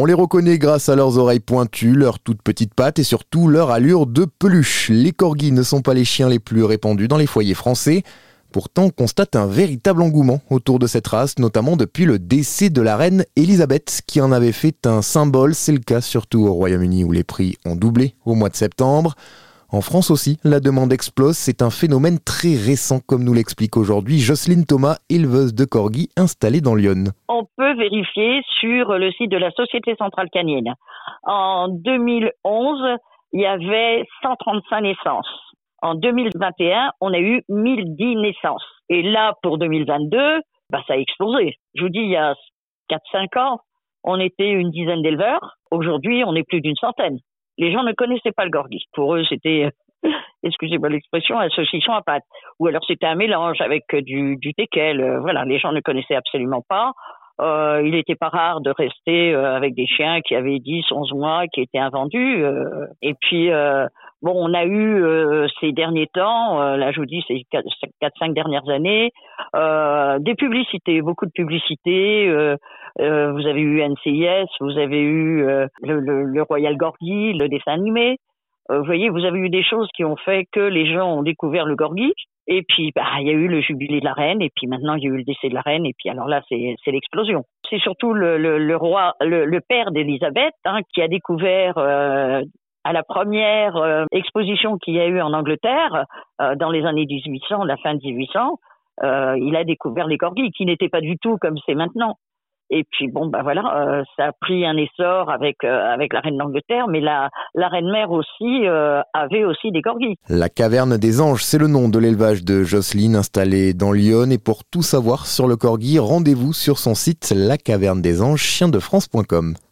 On les reconnaît grâce à leurs oreilles pointues, leurs toutes petites pattes et surtout leur allure de peluche. Les corgis ne sont pas les chiens les plus répandus dans les foyers français. Pourtant, on constate un véritable engouement autour de cette race, notamment depuis le décès de la reine Elisabeth, qui en avait fait un symbole. C'est le cas surtout au Royaume-Uni où les prix ont doublé au mois de septembre. En France aussi, la demande explose. C'est un phénomène très récent, comme nous l'explique aujourd'hui Jocelyne Thomas, éleveuse de corgis installée dans Lyon. On peut vérifier sur le site de la Société Centrale Canienne. En 2011, il y avait 135 naissances. En 2021, on a eu 1010 naissances. Et là, pour 2022, bah, ça a explosé. Je vous dis, il y a 4-5 ans, on était une dizaine d'éleveurs. Aujourd'hui, on est plus d'une centaine les gens ne connaissaient pas le gorgis. Pour eux, c'était, excusez-moi l'expression, un saucisson à pâte. Ou alors c'était un mélange avec du, du teckel. Euh, voilà, les gens ne connaissaient absolument pas. Euh, il n'était pas rare de rester euh, avec des chiens qui avaient 10, 11 mois, qui étaient invendus. Euh, et puis, bon, on a eu ces derniers temps, là je vous dis ces 4-5 dernières années, des publicités, beaucoup de publicités. vous avez eu NCIS, vous avez eu le, le, le, Royal Gorgi, le dessin animé. vous voyez, vous avez eu des choses qui ont fait que les gens ont découvert le Gorgi. Et puis, bah, il y a eu le jubilé de la reine, et puis maintenant il y a eu le décès de la reine, et puis alors là, c'est, l'explosion. C'est surtout le, le, roi, le, père d'Élisabeth, hein, qui a découvert euh, à la première euh, exposition qu'il y a eu en Angleterre euh, dans les années 1800, la fin de 1800, il a découvert les corgis, qui n'étaient pas du tout comme c'est maintenant. Et puis bon, bah voilà, euh, ça a pris un essor avec euh, avec la reine d'Angleterre, mais la la reine mère aussi euh, avait aussi des corgis. La caverne des anges, c'est le nom de l'élevage de Jocelyne installé dans Lyon. Et pour tout savoir sur le corgi, rendez-vous sur son site la